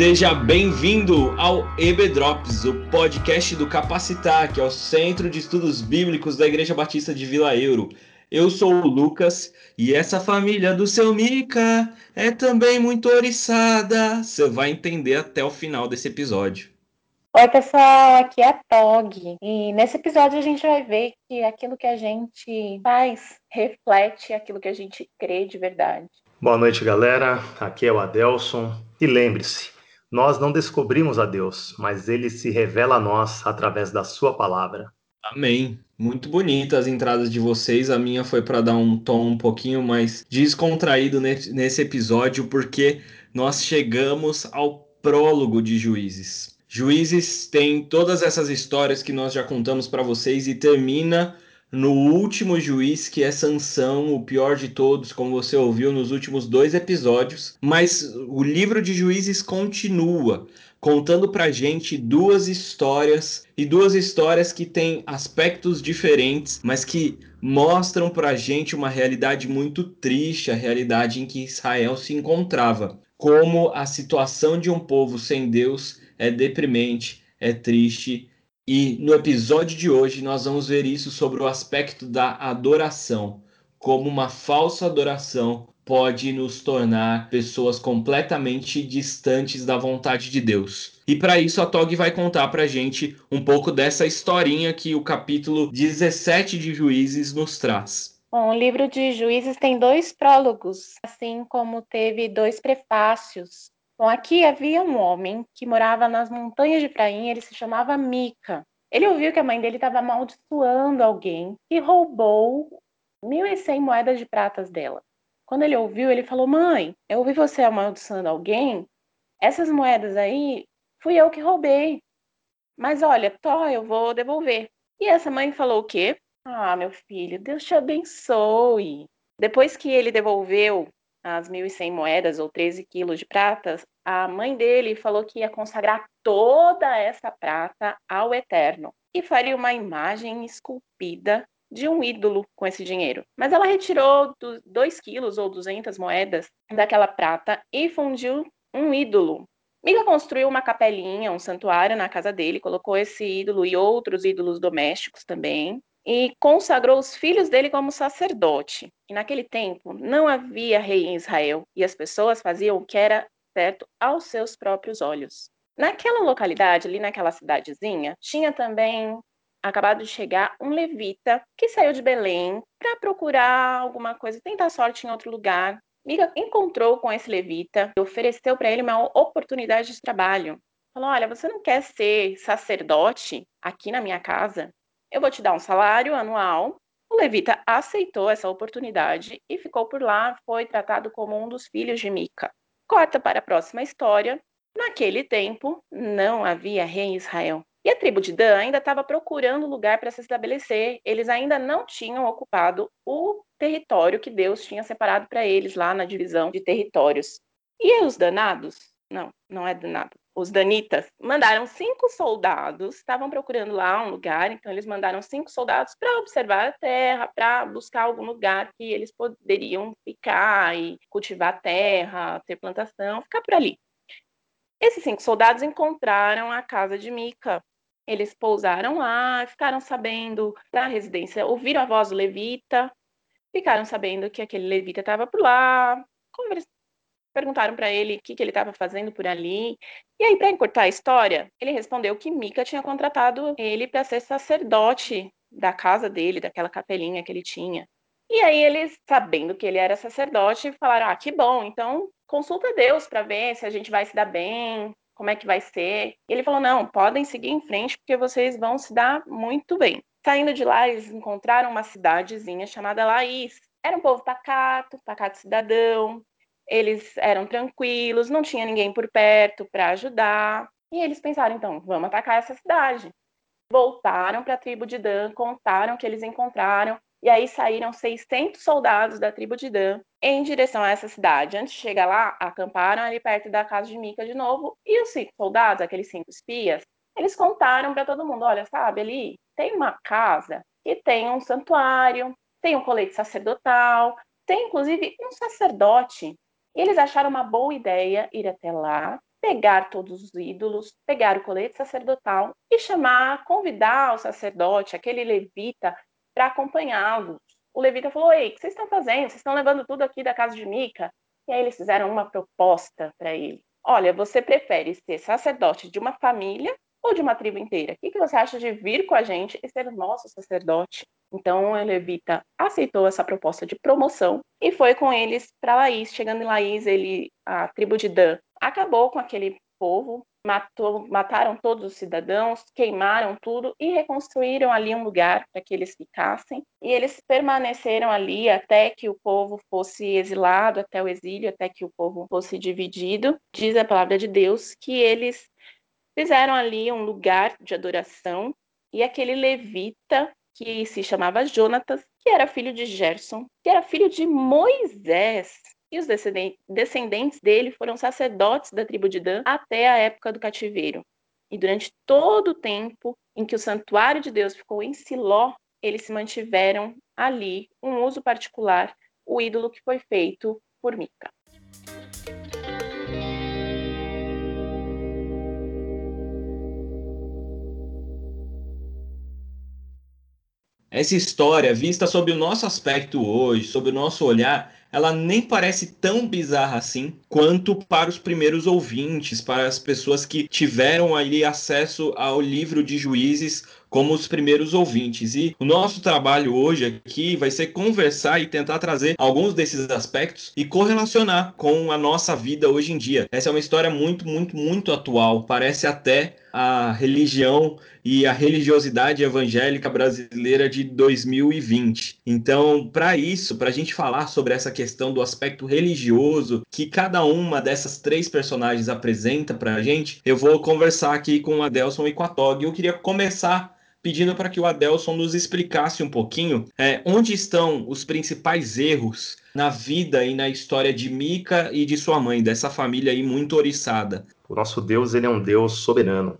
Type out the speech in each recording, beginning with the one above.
Seja bem-vindo ao EB Drops, o podcast do Capacitar, que é o Centro de Estudos Bíblicos da Igreja Batista de Vila Euro. Eu sou o Lucas e essa família do seu Mica é também muito oriçada. Você vai entender até o final desse episódio. Oi, pessoal, aqui é a Tog. E nesse episódio a gente vai ver que aquilo que a gente faz reflete aquilo que a gente crê de verdade. Boa noite, galera. Aqui é o Adelson. E lembre-se, nós não descobrimos a Deus, mas ele se revela a nós através da sua palavra. Amém. Muito bonita as entradas de vocês. A minha foi para dar um tom um pouquinho mais descontraído nesse episódio, porque nós chegamos ao prólogo de Juízes. Juízes tem todas essas histórias que nós já contamos para vocês e termina no último juiz, que é Sansão, o pior de todos, como você ouviu nos últimos dois episódios. Mas o livro de juízes continua contando pra gente duas histórias e duas histórias que têm aspectos diferentes, mas que mostram pra gente uma realidade muito triste, a realidade em que Israel se encontrava. Como a situação de um povo sem Deus é deprimente, é triste e no episódio de hoje nós vamos ver isso sobre o aspecto da adoração, como uma falsa adoração pode nos tornar pessoas completamente distantes da vontade de Deus. E para isso a Tog vai contar para gente um pouco dessa historinha que o capítulo 17 de Juízes nos traz. Bom, o livro de Juízes tem dois prólogos, assim como teve dois prefácios. Bom, aqui havia um homem que morava nas montanhas de Efraim, ele se chamava Mica. Ele ouviu que a mãe dele estava amaldiçoando alguém e roubou 1.100 moedas de pratas dela. Quando ele ouviu, ele falou: Mãe, eu ouvi você amaldiçoando alguém. Essas moedas aí fui eu que roubei. Mas olha, Tó, eu vou devolver. E essa mãe falou o quê? Ah, meu filho, Deus te abençoe. Depois que ele devolveu as 1.100 moedas ou 13 quilos de pratas, a mãe dele falou que ia consagrar toda essa prata ao Eterno e faria uma imagem esculpida de um ídolo com esse dinheiro. Mas ela retirou 2 quilos ou 200 moedas daquela prata e fundiu um ídolo. Miga construiu uma capelinha, um santuário na casa dele, colocou esse ídolo e outros ídolos domésticos também, e consagrou os filhos dele como sacerdote. E naquele tempo não havia rei em Israel, e as pessoas faziam o que era certo aos seus próprios olhos. Naquela localidade, ali naquela cidadezinha, tinha também acabado de chegar um levita que saiu de Belém para procurar alguma coisa, tentar sorte em outro lugar. Miga encontrou com esse levita e ofereceu para ele uma oportunidade de trabalho. Falou: Olha, você não quer ser sacerdote aqui na minha casa? Eu vou te dar um salário anual. O levita aceitou essa oportunidade e ficou por lá. Foi tratado como um dos filhos de Mica. Corta para a próxima história. Naquele tempo, não havia rei em Israel. E a tribo de Dan ainda estava procurando lugar para se estabelecer. Eles ainda não tinham ocupado o território que Deus tinha separado para eles lá na divisão de territórios. E os danados? Não, não é danado os danitas mandaram cinco soldados, estavam procurando lá um lugar, então eles mandaram cinco soldados para observar a terra, para buscar algum lugar que eles poderiam ficar e cultivar a terra, ter plantação, ficar por ali. Esses cinco soldados encontraram a casa de Mica. Eles pousaram lá, ficaram sabendo da residência, ouviram a voz do levita, ficaram sabendo que aquele levita estava por lá, Perguntaram para ele o que, que ele estava fazendo por ali. E aí, para encurtar a história, ele respondeu que Mica tinha contratado ele para ser sacerdote da casa dele, daquela capelinha que ele tinha. E aí eles, sabendo que ele era sacerdote, falaram: "Ah, que bom, então consulta Deus para ver se a gente vai se dar bem, como é que vai ser". E ele falou: "Não, podem seguir em frente porque vocês vão se dar muito bem". Saindo de lá, eles encontraram uma cidadezinha chamada Laís. Era um povo pacato, pacato cidadão, eles eram tranquilos, não tinha ninguém por perto para ajudar. E eles pensaram, então, vamos atacar essa cidade. Voltaram para a tribo de Dan, contaram o que eles encontraram, e aí saíram 600 soldados da tribo de Dan em direção a essa cidade. Antes de chegar lá, acamparam ali perto da casa de Mica de novo, e os cinco soldados, aqueles cinco espias, eles contaram para todo mundo: olha, sabe, ali tem uma casa que tem um santuário, tem um colete sacerdotal, tem inclusive um sacerdote e eles acharam uma boa ideia ir até lá pegar todos os ídolos, pegar o colete sacerdotal e chamar, convidar o sacerdote, aquele levita, para acompanhá-los. O levita falou: Ei, o que vocês estão fazendo? Vocês estão levando tudo aqui da casa de Mica? E aí eles fizeram uma proposta para ele. Olha, você prefere ser sacerdote de uma família ou de uma tribo inteira? O que, que você acha de vir com a gente e ser nosso sacerdote? Então, o levita aceitou essa proposta de promoção e foi com eles para Laís. Chegando em Laís, ele, a tribo de Dan acabou com aquele povo, matou, mataram todos os cidadãos, queimaram tudo e reconstruíram ali um lugar para que eles ficassem. E eles permaneceram ali até que o povo fosse exilado, até o exílio, até que o povo fosse dividido. Diz a palavra de Deus que eles fizeram ali um lugar de adoração e aquele levita que se chamava Jonatas, que era filho de Gerson, que era filho de Moisés, e os descendentes dele foram sacerdotes da tribo de Dan até a época do cativeiro. E durante todo o tempo em que o santuário de Deus ficou em Siló, eles se mantiveram ali, um uso particular, o ídolo que foi feito por Mica. Essa história, vista sob o nosso aspecto hoje, sob o nosso olhar, ela nem parece tão bizarra assim quanto para os primeiros ouvintes, para as pessoas que tiveram ali acesso ao livro de juízes como os primeiros ouvintes. E o nosso trabalho hoje aqui vai ser conversar e tentar trazer alguns desses aspectos e correlacionar com a nossa vida hoje em dia. Essa é uma história muito, muito, muito atual. Parece até a religião e a religiosidade evangélica brasileira de 2020. Então, para isso, para a gente falar sobre essa questão do aspecto religioso que cada uma dessas três personagens apresenta para a gente, eu vou conversar aqui com a Adelson e com a Tog. Eu queria começar pedindo para que o Adelson nos explicasse um pouquinho é, onde estão os principais erros na vida e na história de Mica e de sua mãe, dessa família aí muito oriçada. O nosso Deus, ele é um Deus soberano.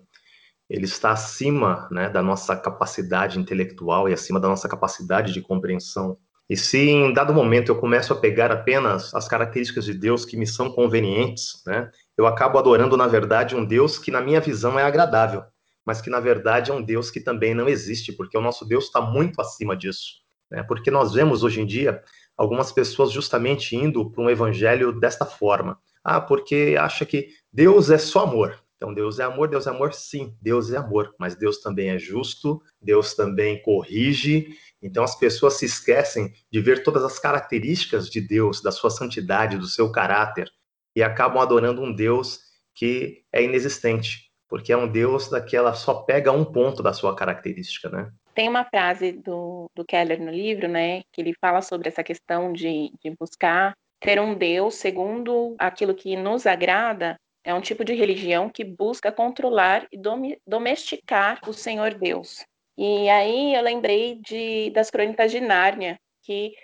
Ele está acima né, da nossa capacidade intelectual e acima da nossa capacidade de compreensão. E se em dado momento eu começo a pegar apenas as características de Deus que me são convenientes, né, eu acabo adorando, na verdade, um Deus que, na minha visão, é agradável mas que na verdade é um Deus que também não existe, porque o nosso Deus está muito acima disso. Né? Porque nós vemos hoje em dia algumas pessoas justamente indo para um evangelho desta forma. Ah, porque acha que Deus é só amor. Então, Deus é amor, Deus é amor, sim, Deus é amor, mas Deus também é justo, Deus também corrige. Então, as pessoas se esquecem de ver todas as características de Deus, da sua santidade, do seu caráter, e acabam adorando um Deus que é inexistente porque é um Deus daquela só pega um ponto da sua característica, né? Tem uma frase do, do Keller no livro, né, que ele fala sobre essa questão de, de buscar ter um Deus segundo aquilo que nos agrada, é um tipo de religião que busca controlar e domesticar o Senhor Deus. E aí eu lembrei de, das crônicas de Nárnia, que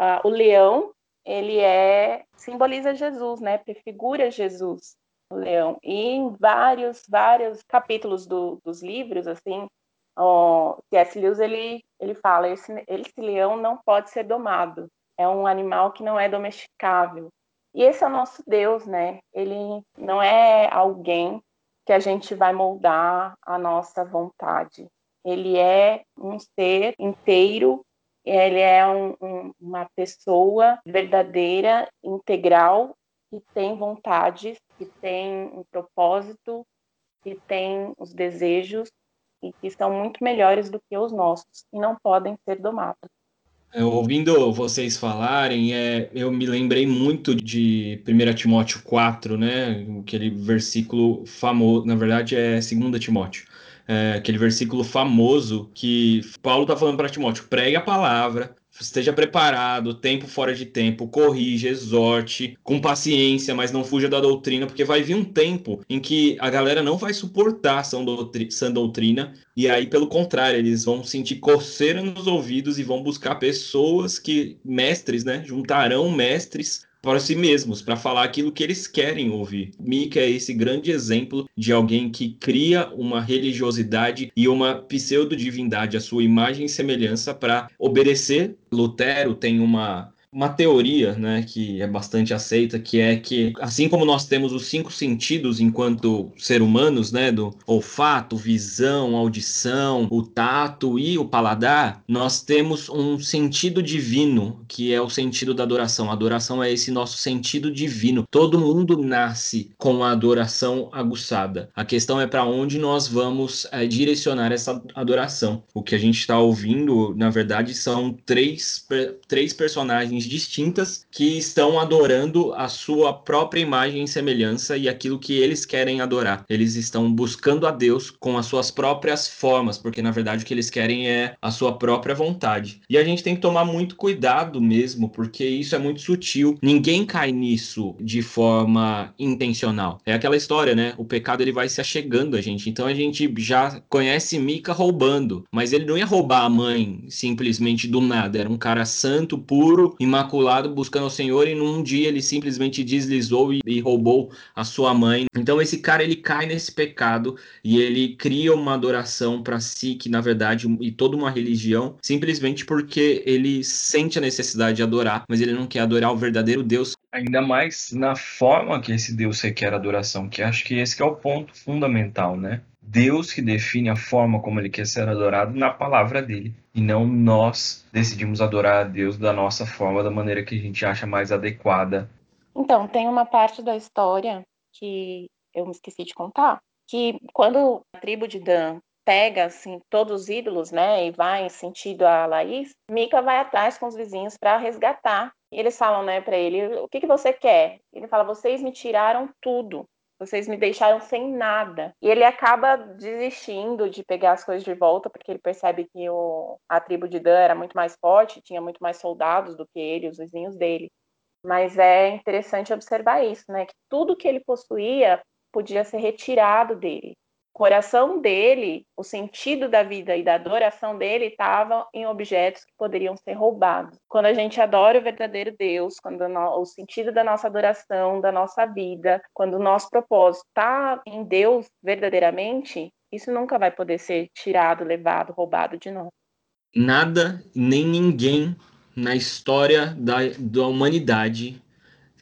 uh, o leão ele é simboliza Jesus, né? Prefigura Jesus o leão. E em vários, vários capítulos do, dos livros, assim, o C.S. Lewis, ele, ele fala, esse, esse leão não pode ser domado, é um animal que não é domesticável. E esse é o nosso Deus, né? Ele não é alguém que a gente vai moldar a nossa vontade. Ele é um ser inteiro, ele é um, um, uma pessoa verdadeira, integral que tem vontades, que tem um propósito, que tem os desejos e que são muito melhores do que os nossos e não podem ser domados. É, ouvindo vocês falarem, é, eu me lembrei muito de 1 Timóteo 4, né? Aquele versículo famoso, na verdade é 2 Timóteo. É, aquele versículo famoso que Paulo está falando para Timóteo: pregue a palavra, esteja preparado, tempo fora de tempo, corrija, exorte, com paciência, mas não fuja da doutrina, porque vai vir um tempo em que a galera não vai suportar sã, doutri sã doutrina, e aí, pelo contrário, eles vão sentir coceira nos ouvidos e vão buscar pessoas que, mestres, né, juntarão mestres para si mesmos, para falar aquilo que eles querem ouvir. Mika é esse grande exemplo de alguém que cria uma religiosidade e uma pseudo-divindade, a sua imagem e semelhança, para obedecer. Lutero tem uma uma teoria, né, que é bastante aceita, que é que assim como nós temos os cinco sentidos enquanto ser humanos, né, do olfato, visão, audição, o tato e o paladar, nós temos um sentido divino, que é o sentido da adoração. A adoração é esse nosso sentido divino. Todo mundo nasce com a adoração aguçada. A questão é para onde nós vamos é, direcionar essa adoração. O que a gente está ouvindo, na verdade, são três, três personagens distintas que estão adorando a sua própria imagem e semelhança e aquilo que eles querem adorar. Eles estão buscando a Deus com as suas próprias formas, porque na verdade o que eles querem é a sua própria vontade. E a gente tem que tomar muito cuidado mesmo, porque isso é muito sutil. Ninguém cai nisso de forma intencional. É aquela história, né? O pecado ele vai se achegando a gente. Então a gente já conhece Mica roubando, mas ele não ia roubar a mãe simplesmente do nada. Era um cara santo, puro, imaculado, buscando o Senhor e num dia ele simplesmente deslizou e, e roubou a sua mãe. Então esse cara ele cai nesse pecado e ele cria uma adoração para si que na verdade e toda uma religião simplesmente porque ele sente a necessidade de adorar, mas ele não quer adorar o verdadeiro Deus. Ainda mais na forma que esse Deus requer adoração, que acho que esse que é o ponto fundamental, né? Deus que define a forma como ele quer ser adorado na palavra dele. E não nós decidimos adorar a Deus da nossa forma, da maneira que a gente acha mais adequada. Então, tem uma parte da história que eu me esqueci de contar, que quando a tribo de Dan pega assim todos os ídolos, né, e vai em sentido a Laís, Mica vai atrás com os vizinhos para resgatar. E eles falam, né, para ele, o que que você quer? Ele fala, vocês me tiraram tudo. Vocês me deixaram sem nada. E ele acaba desistindo de pegar as coisas de volta, porque ele percebe que o, a tribo de Dan era muito mais forte, tinha muito mais soldados do que ele, os vizinhos dele. Mas é interessante observar isso, né? Que tudo que ele possuía podia ser retirado dele coração dele, o sentido da vida e da adoração dele estavam em objetos que poderiam ser roubados. Quando a gente adora o verdadeiro Deus, quando o sentido da nossa adoração, da nossa vida, quando o nosso propósito está em Deus verdadeiramente, isso nunca vai poder ser tirado, levado, roubado de nós. Nada nem ninguém na história da, da humanidade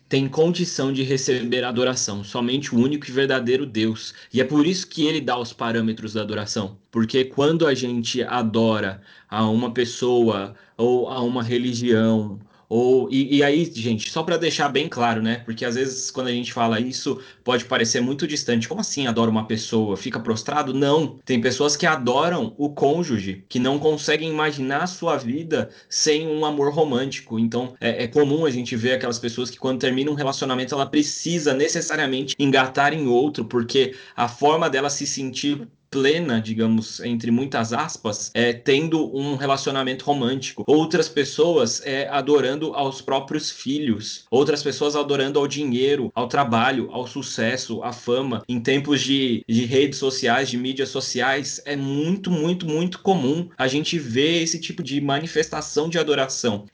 tem condição de receber adoração, somente o único e verdadeiro Deus. E é por isso que ele dá os parâmetros da adoração. Porque quando a gente adora a uma pessoa ou a uma religião ou, e, e aí, gente, só para deixar bem claro, né? Porque às vezes quando a gente fala isso, pode parecer muito distante. Como assim adora uma pessoa? Fica prostrado? Não. Tem pessoas que adoram o cônjuge, que não conseguem imaginar a sua vida sem um amor romântico. Então, é, é comum a gente ver aquelas pessoas que quando termina um relacionamento, ela precisa necessariamente engatar em outro, porque a forma dela se sentir plena, digamos, entre muitas aspas, é, tendo um relacionamento romântico. Outras pessoas é, adorando aos próprios filhos. Outras pessoas adorando ao dinheiro, ao trabalho, ao sucesso, à fama. Em tempos de, de redes sociais, de mídias sociais, é muito, muito, muito comum a gente ver esse tipo de manifestação de adoração.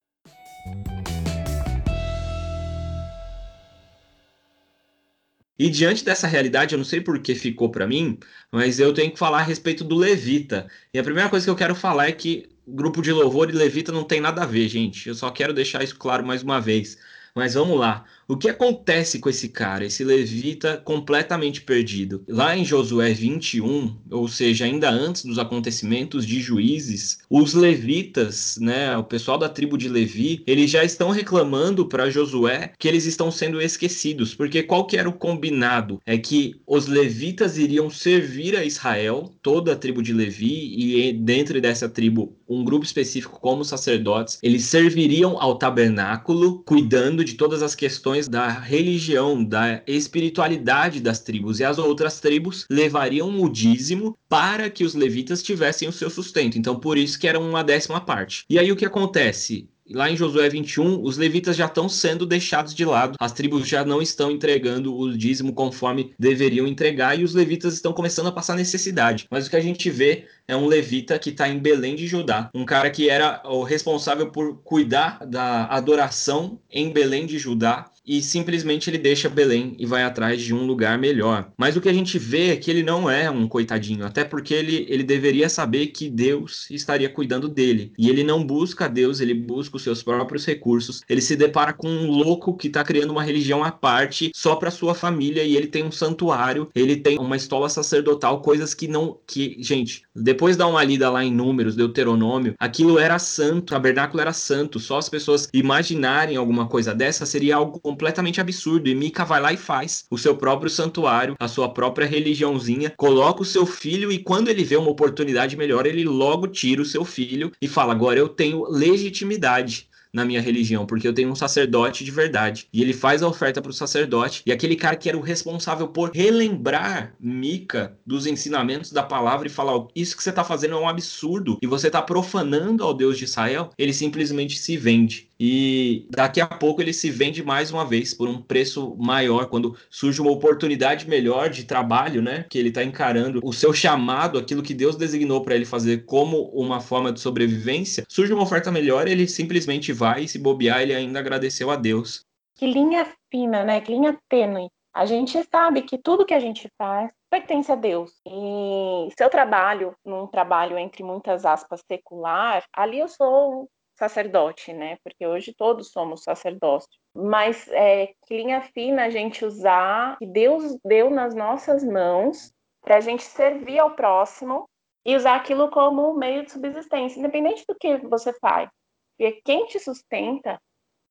E diante dessa realidade, eu não sei por que ficou para mim, mas eu tenho que falar a respeito do Levita. E a primeira coisa que eu quero falar é que grupo de louvor e Levita não tem nada a ver, gente. Eu só quero deixar isso claro mais uma vez. Mas vamos lá. O que acontece com esse cara, esse levita completamente perdido? Lá em Josué 21, ou seja, ainda antes dos acontecimentos de juízes, os levitas, né, o pessoal da tribo de Levi, eles já estão reclamando para Josué que eles estão sendo esquecidos, porque qual que era o combinado? É que os levitas iriam servir a Israel, toda a tribo de Levi, e dentro dessa tribo, um grupo específico como sacerdotes, eles serviriam ao tabernáculo, cuidando de todas as questões questões da religião, da espiritualidade das tribos, e as outras tribos levariam o dízimo para que os levitas tivessem o seu sustento. Então, por isso que era uma décima parte. E aí o que acontece? Lá em Josué 21, os levitas já estão sendo deixados de lado, as tribos já não estão entregando o dízimo conforme deveriam entregar e os levitas estão começando a passar necessidade. Mas o que a gente vê é um levita que está em Belém de Judá, um cara que era o responsável por cuidar da adoração em Belém de Judá e simplesmente ele deixa Belém e vai atrás de um lugar melhor. Mas o que a gente vê é que ele não é um coitadinho, até porque ele, ele deveria saber que Deus estaria cuidando dele. E ele não busca Deus, ele busca os seus próprios recursos. Ele se depara com um louco que está criando uma religião à parte só para sua família e ele tem um santuário, ele tem uma estola sacerdotal, coisas que não que, gente, depois dá uma lida lá em Números, Deuteronômio, aquilo era santo, o tabernáculo era santo, só as pessoas imaginarem alguma coisa dessa seria algo completamente absurdo. E Mica vai lá e faz o seu próprio santuário, a sua própria religiãozinha, coloca o seu filho e quando ele vê uma oportunidade melhor, ele logo tira o seu filho e fala: agora eu tenho legitimidade na minha religião, porque eu tenho um sacerdote de verdade. E ele faz a oferta para o sacerdote, e aquele cara que era o responsável por relembrar Mica dos ensinamentos da palavra e falar: Isso que você está fazendo é um absurdo, e você está profanando ao Deus de Israel, ele simplesmente se vende. E daqui a pouco ele se vende mais uma vez por um preço maior, quando surge uma oportunidade melhor de trabalho, né? Que ele está encarando o seu chamado, aquilo que Deus designou para ele fazer como uma forma de sobrevivência. Surge uma oferta melhor, ele simplesmente vai e se bobear, ele ainda agradeceu a Deus. Que linha fina, né? Que linha tênue. A gente sabe que tudo que a gente faz pertence a Deus. E se eu trabalho num trabalho entre muitas aspas secular, ali eu sou sacerdote, né? Porque hoje todos somos sacerdotes. Mas é, que linha fina a gente usar que Deus deu nas nossas mãos para a gente servir ao próximo e usar aquilo como meio de subsistência, independente do que você faz. Porque quem te sustenta,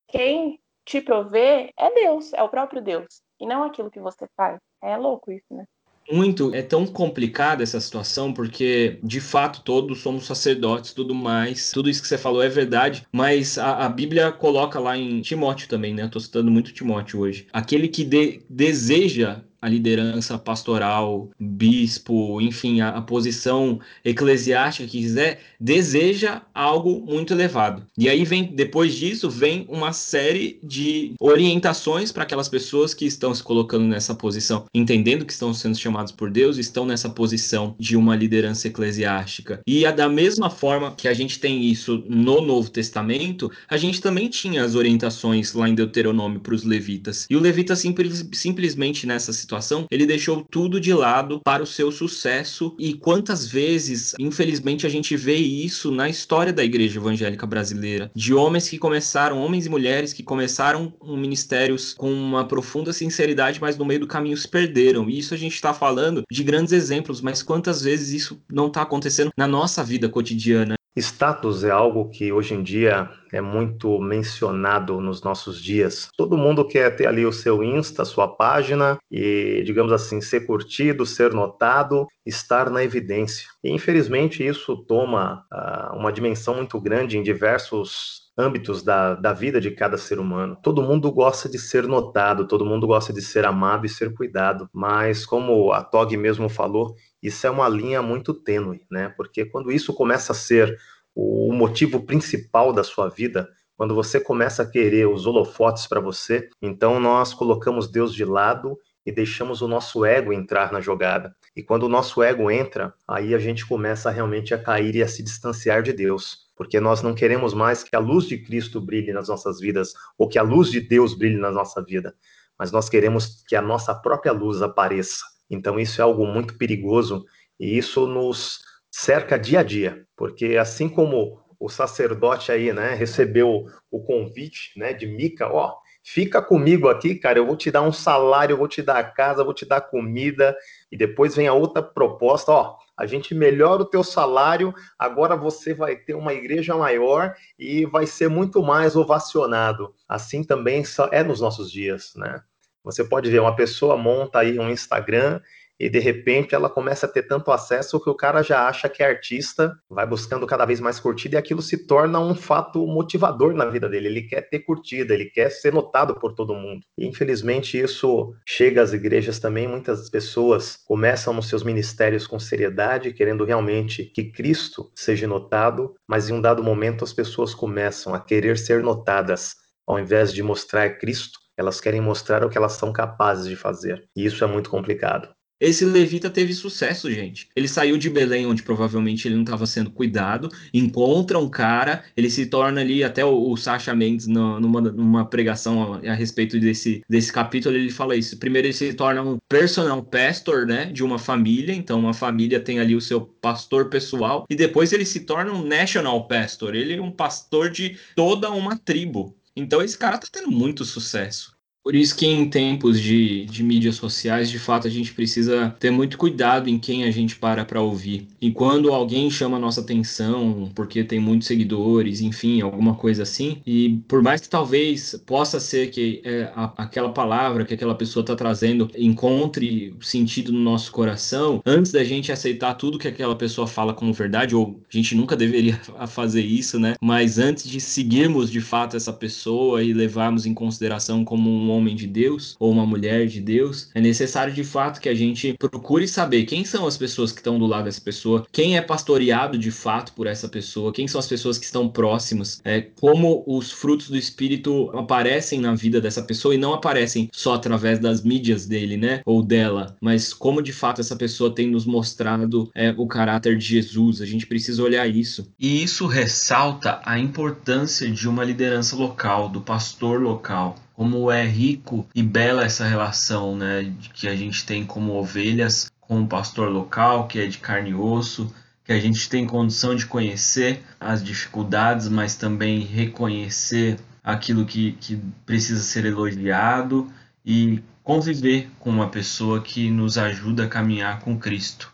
quem te provê é Deus, é o próprio Deus, e não aquilo que você faz. É louco isso, né? Muito, é tão complicada essa situação, porque de fato todos somos sacerdotes, tudo mais, tudo isso que você falou é verdade, mas a, a Bíblia coloca lá em Timóteo também, né? Eu tô citando muito Timóteo hoje. Aquele que de, deseja a liderança pastoral, bispo, enfim, a, a, posição eclesiástica que quiser, deseja algo muito elevado. E aí vem, depois disso, vem uma série de orientações para aquelas pessoas que estão se colocando nessa posição, entendendo que estão sendo chamados por Deus, estão nessa posição de uma liderança eclesiástica. E a, da mesma forma que a gente tem isso no Novo Testamento, a gente também tinha as orientações lá em Deuteronômio para os levitas. E o levita simples, simplesmente nessa situação situação, ele deixou tudo de lado para o seu sucesso. E quantas vezes, infelizmente, a gente vê isso na história da igreja evangélica brasileira, de homens que começaram, homens e mulheres que começaram ministérios com uma profunda sinceridade, mas no meio do caminho se perderam. E isso a gente está falando de grandes exemplos, mas quantas vezes isso não está acontecendo na nossa vida cotidiana? Status é algo que hoje em dia é muito mencionado nos nossos dias. Todo mundo quer ter ali o seu Insta, sua página e, digamos assim, ser curtido, ser notado, estar na evidência. E infelizmente isso toma uh, uma dimensão muito grande em diversos âmbitos da, da vida de cada ser humano. Todo mundo gosta de ser notado, todo mundo gosta de ser amado e ser cuidado, mas como a Tog mesmo falou, isso é uma linha muito tênue, né? Porque quando isso começa a ser o motivo principal da sua vida, quando você começa a querer os holofotes para você, então nós colocamos Deus de lado e deixamos o nosso ego entrar na jogada. E quando o nosso ego entra, aí a gente começa realmente a cair e a se distanciar de Deus, porque nós não queremos mais que a luz de Cristo brilhe nas nossas vidas ou que a luz de Deus brilhe na nossa vida, mas nós queremos que a nossa própria luz apareça. Então, isso é algo muito perigoso e isso nos cerca dia a dia, porque assim como o sacerdote aí, né, recebeu o convite, né, de Mica, ó, fica comigo aqui, cara, eu vou te dar um salário, eu vou te dar a casa, vou te dar comida, e depois vem a outra proposta, ó, a gente melhora o teu salário, agora você vai ter uma igreja maior e vai ser muito mais ovacionado. Assim também é nos nossos dias, né? Você pode ver, uma pessoa monta aí um Instagram e de repente ela começa a ter tanto acesso que o cara já acha que é artista, vai buscando cada vez mais curtida e aquilo se torna um fato motivador na vida dele. Ele quer ter curtida, ele quer ser notado por todo mundo. E infelizmente isso chega às igrejas também. Muitas pessoas começam nos seus ministérios com seriedade, querendo realmente que Cristo seja notado, mas em um dado momento as pessoas começam a querer ser notadas ao invés de mostrar Cristo elas querem mostrar o que elas são capazes de fazer. E isso é muito complicado. Esse levita teve sucesso, gente. Ele saiu de Belém, onde provavelmente ele não estava sendo cuidado, encontra um cara, ele se torna ali, até o, o Sacha Mendes, no, numa, numa pregação a, a, respeito desse, desse capítulo, ele fala isso. Primeiro, ele se torna um personal pastor, né, de uma família, então uma família tem ali o seu pastor pessoal, e depois ele se torna um national pastor, ele é um pastor de toda uma tribo. Então esse cara tá tendo muito sucesso. Por isso que em tempos de, de mídias sociais, de fato, a gente precisa ter muito cuidado em quem a gente para para ouvir. E quando alguém chama a nossa atenção, porque tem muitos seguidores, enfim, alguma coisa assim, e por mais que talvez possa ser que é, a, aquela palavra que aquela pessoa está trazendo encontre sentido no nosso coração, antes da gente aceitar tudo que aquela pessoa fala como verdade, ou a gente nunca deveria fazer isso, né? Mas antes de seguirmos de fato essa pessoa e levarmos em consideração como um homem de Deus ou uma mulher de Deus, é necessário de fato que a gente procure saber quem são as pessoas que estão do lado dessa pessoa, quem é pastoreado de fato por essa pessoa, quem são as pessoas que estão próximas, é, como os frutos do Espírito aparecem na vida dessa pessoa e não aparecem só através das mídias dele, né, ou dela, mas como de fato essa pessoa tem nos mostrado é, o caráter de Jesus. A gente precisa olhar isso. E isso ressalta a importância de uma liderança local, do pastor local como é rico e bela essa relação, né, que a gente tem como ovelhas com o pastor local, que é de carne e osso, que a gente tem condição de conhecer as dificuldades, mas também reconhecer aquilo que, que precisa ser elogiado e conviver com uma pessoa que nos ajuda a caminhar com Cristo.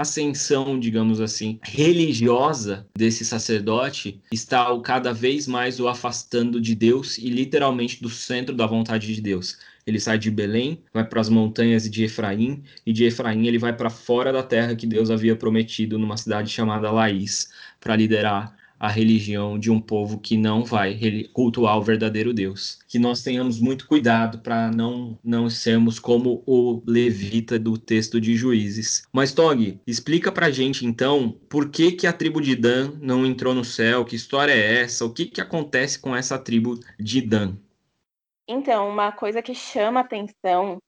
A ascensão, digamos assim, religiosa desse sacerdote está cada vez mais o afastando de Deus e literalmente do centro da vontade de Deus. Ele sai de Belém, vai para as montanhas de Efraim, e de Efraim ele vai para fora da terra que Deus havia prometido, numa cidade chamada Laís, para liderar a religião de um povo que não vai cultuar o verdadeiro Deus. Que nós tenhamos muito cuidado para não, não sermos como o levita do texto de Juízes. Mas, Tog, explica para gente então por que, que a tribo de Dan não entrou no céu, que história é essa, o que, que acontece com essa tribo de Dan? Então, uma coisa que chama atenção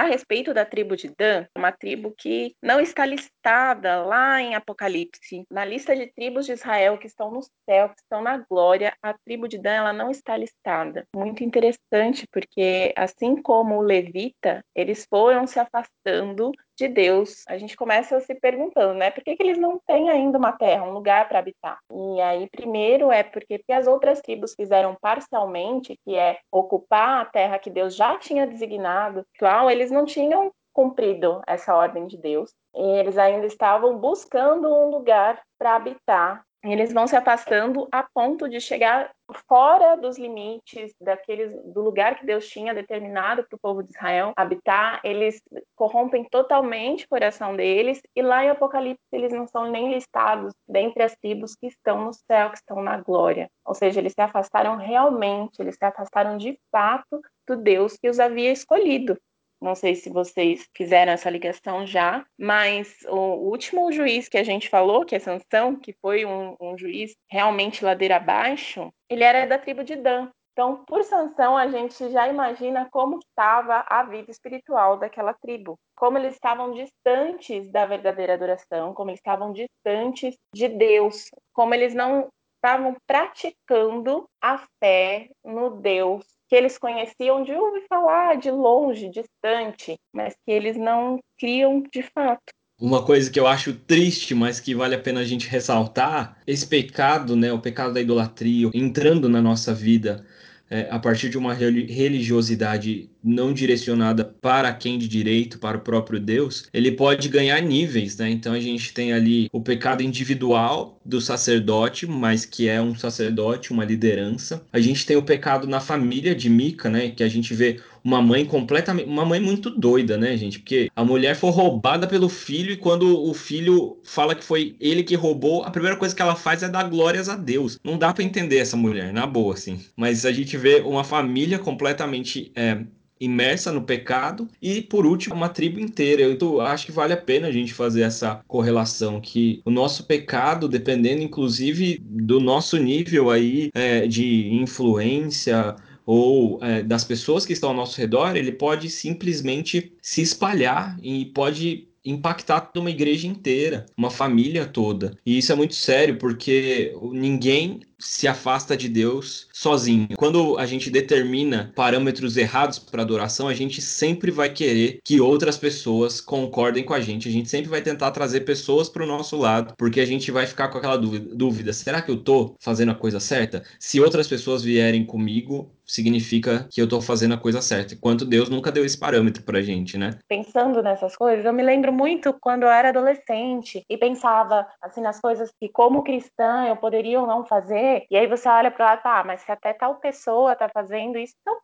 a respeito da tribo de Dan, uma tribo que não está listada lá em Apocalipse, na lista de tribos de Israel que estão no céu, que estão na glória, a tribo de Dan ela não está listada. Muito interessante, porque assim como o levita, eles foram se afastando de Deus, a gente começa se perguntando, né? Por que, que eles não têm ainda uma terra, um lugar para habitar? E aí, primeiro é porque as outras tribos fizeram parcialmente, que é ocupar a terra que Deus já tinha designado, qual eles não tinham cumprido essa ordem de Deus. E eles ainda estavam buscando um lugar para habitar eles vão se afastando a ponto de chegar fora dos limites daqueles do lugar que Deus tinha determinado para o povo de Israel habitar. Eles corrompem totalmente o coração deles e lá em Apocalipse eles não são nem listados dentre as tribos que estão no céu, que estão na glória. Ou seja, eles se afastaram realmente, eles se afastaram de fato do Deus que os havia escolhido. Não sei se vocês fizeram essa ligação já, mas o último juiz que a gente falou, que é Sansão, que foi um, um juiz realmente ladeira abaixo, ele era da tribo de Dan. Então, por Sansão, a gente já imagina como estava a vida espiritual daquela tribo, como eles estavam distantes da verdadeira adoração, como eles estavam distantes de Deus, como eles não estavam praticando a fé no Deus que eles conheciam de ouvir falar, de longe, distante, mas que eles não criam de fato. Uma coisa que eu acho triste, mas que vale a pena a gente ressaltar, esse pecado, né, o pecado da idolatria, entrando na nossa vida é, a partir de uma religiosidade não direcionada para quem de direito, para o próprio Deus, ele pode ganhar níveis, né? Então a gente tem ali o pecado individual do sacerdote, mas que é um sacerdote, uma liderança. A gente tem o pecado na família de Mica, né? Que a gente vê uma mãe completamente. Uma mãe muito doida, né, gente? Porque a mulher foi roubada pelo filho e quando o filho fala que foi ele que roubou, a primeira coisa que ela faz é dar glórias a Deus. Não dá para entender essa mulher, na boa, assim. Mas a gente vê uma família completamente. É, imersa no pecado e, por último, uma tribo inteira. Eu acho que vale a pena a gente fazer essa correlação que o nosso pecado, dependendo inclusive do nosso nível aí é, de influência ou é, das pessoas que estão ao nosso redor, ele pode simplesmente se espalhar e pode impactar uma igreja inteira, uma família toda. E isso é muito sério porque ninguém se afasta de Deus sozinho. Quando a gente determina parâmetros errados para adoração, a gente sempre vai querer que outras pessoas concordem com a gente. A gente sempre vai tentar trazer pessoas para o nosso lado, porque a gente vai ficar com aquela dúvida, dúvida: será que eu estou fazendo a coisa certa? Se outras pessoas vierem comigo, significa que eu estou fazendo a coisa certa. Enquanto Deus nunca deu esse parâmetro pra gente, né? Pensando nessas coisas, eu me lembro muito quando eu era adolescente e pensava assim nas coisas que como cristã eu poderia ou não fazer E aí você olha para lá, tá, mas se até tal pessoa tá fazendo isso, então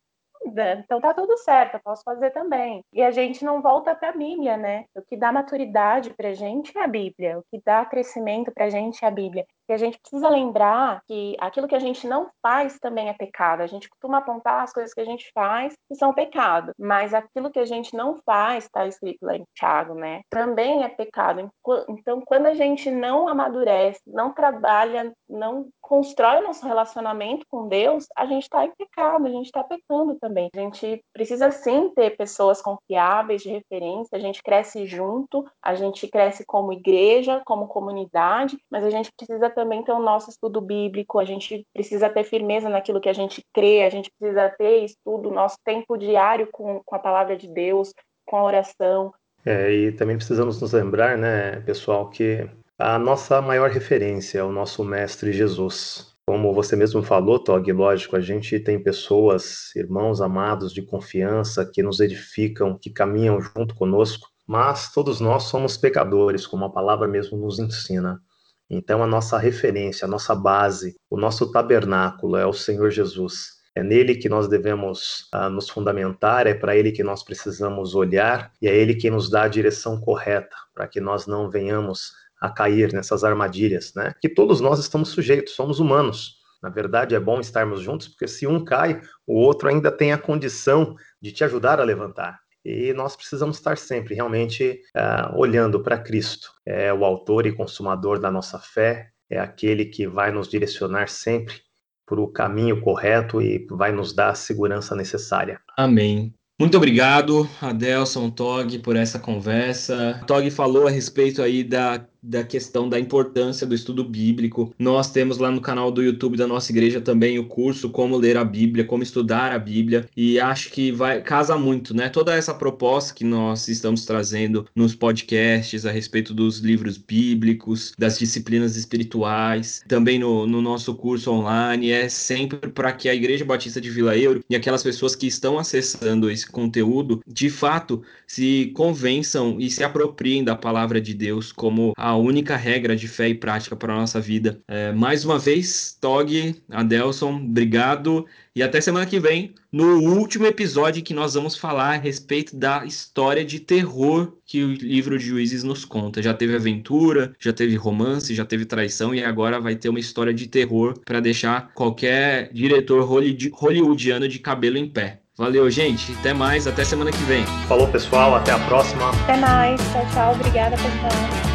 então tá tudo certo, eu posso fazer também. E a gente não volta para a Bíblia, né? O que dá maturidade para gente é a Bíblia, o que dá crescimento para gente é a Bíblia. E a gente precisa lembrar que aquilo que a gente não faz também é pecado. A gente costuma apontar as coisas que a gente faz que são pecado, mas aquilo que a gente não faz, está escrito lá em Tiago, né? Também é pecado. Então, quando a gente não amadurece, não trabalha, não constrói o nosso relacionamento com Deus, a gente está em pecado, a gente está pecando também. A gente precisa sim ter pessoas confiáveis de referência, a gente cresce junto, a gente cresce como igreja, como comunidade, mas a gente precisa também ter o nosso estudo bíblico, a gente precisa ter firmeza naquilo que a gente crê, a gente precisa ter estudo, nosso tempo diário com, com a palavra de Deus, com a oração. É, e também precisamos nos lembrar, né, pessoal, que a nossa maior referência é o nosso Mestre Jesus. Como você mesmo falou, Tog, lógico, a gente tem pessoas, irmãos amados de confiança que nos edificam, que caminham junto conosco, mas todos nós somos pecadores, como a palavra mesmo nos ensina. Então, a nossa referência, a nossa base, o nosso tabernáculo é o Senhor Jesus. É nele que nós devemos uh, nos fundamentar, é para ele que nós precisamos olhar e é ele que nos dá a direção correta para que nós não venhamos a cair nessas armadilhas, né? Que todos nós estamos sujeitos, somos humanos. Na verdade, é bom estarmos juntos, porque se um cai, o outro ainda tem a condição de te ajudar a levantar. E nós precisamos estar sempre realmente uh, olhando para Cristo. É o autor e consumador da nossa fé, é aquele que vai nos direcionar sempre para o caminho correto e vai nos dar a segurança necessária. Amém. Muito obrigado, Adelson Tog, por essa conversa. Tog falou a respeito aí da da questão da importância do estudo bíblico. Nós temos lá no canal do YouTube da nossa igreja também o curso Como Ler a Bíblia, Como Estudar a Bíblia, e acho que vai casa muito, né? Toda essa proposta que nós estamos trazendo nos podcasts a respeito dos livros bíblicos, das disciplinas espirituais, também no, no nosso curso online, é sempre para que a Igreja Batista de Vila Euro e aquelas pessoas que estão acessando esse conteúdo, de fato, se convençam e se apropriem da palavra de Deus como a única regra de fé e prática para a nossa vida. É, mais uma vez, Tog, Adelson, obrigado. E até semana que vem, no último episódio que nós vamos falar a respeito da história de terror que o livro de Juízes nos conta. Já teve aventura, já teve romance, já teve traição e agora vai ter uma história de terror para deixar qualquer diretor hollywoodiano de cabelo em pé. Valeu, gente. Até mais. Até semana que vem. Falou, pessoal. Até a próxima. Até mais. Tchau, tchau. Obrigada, pessoal.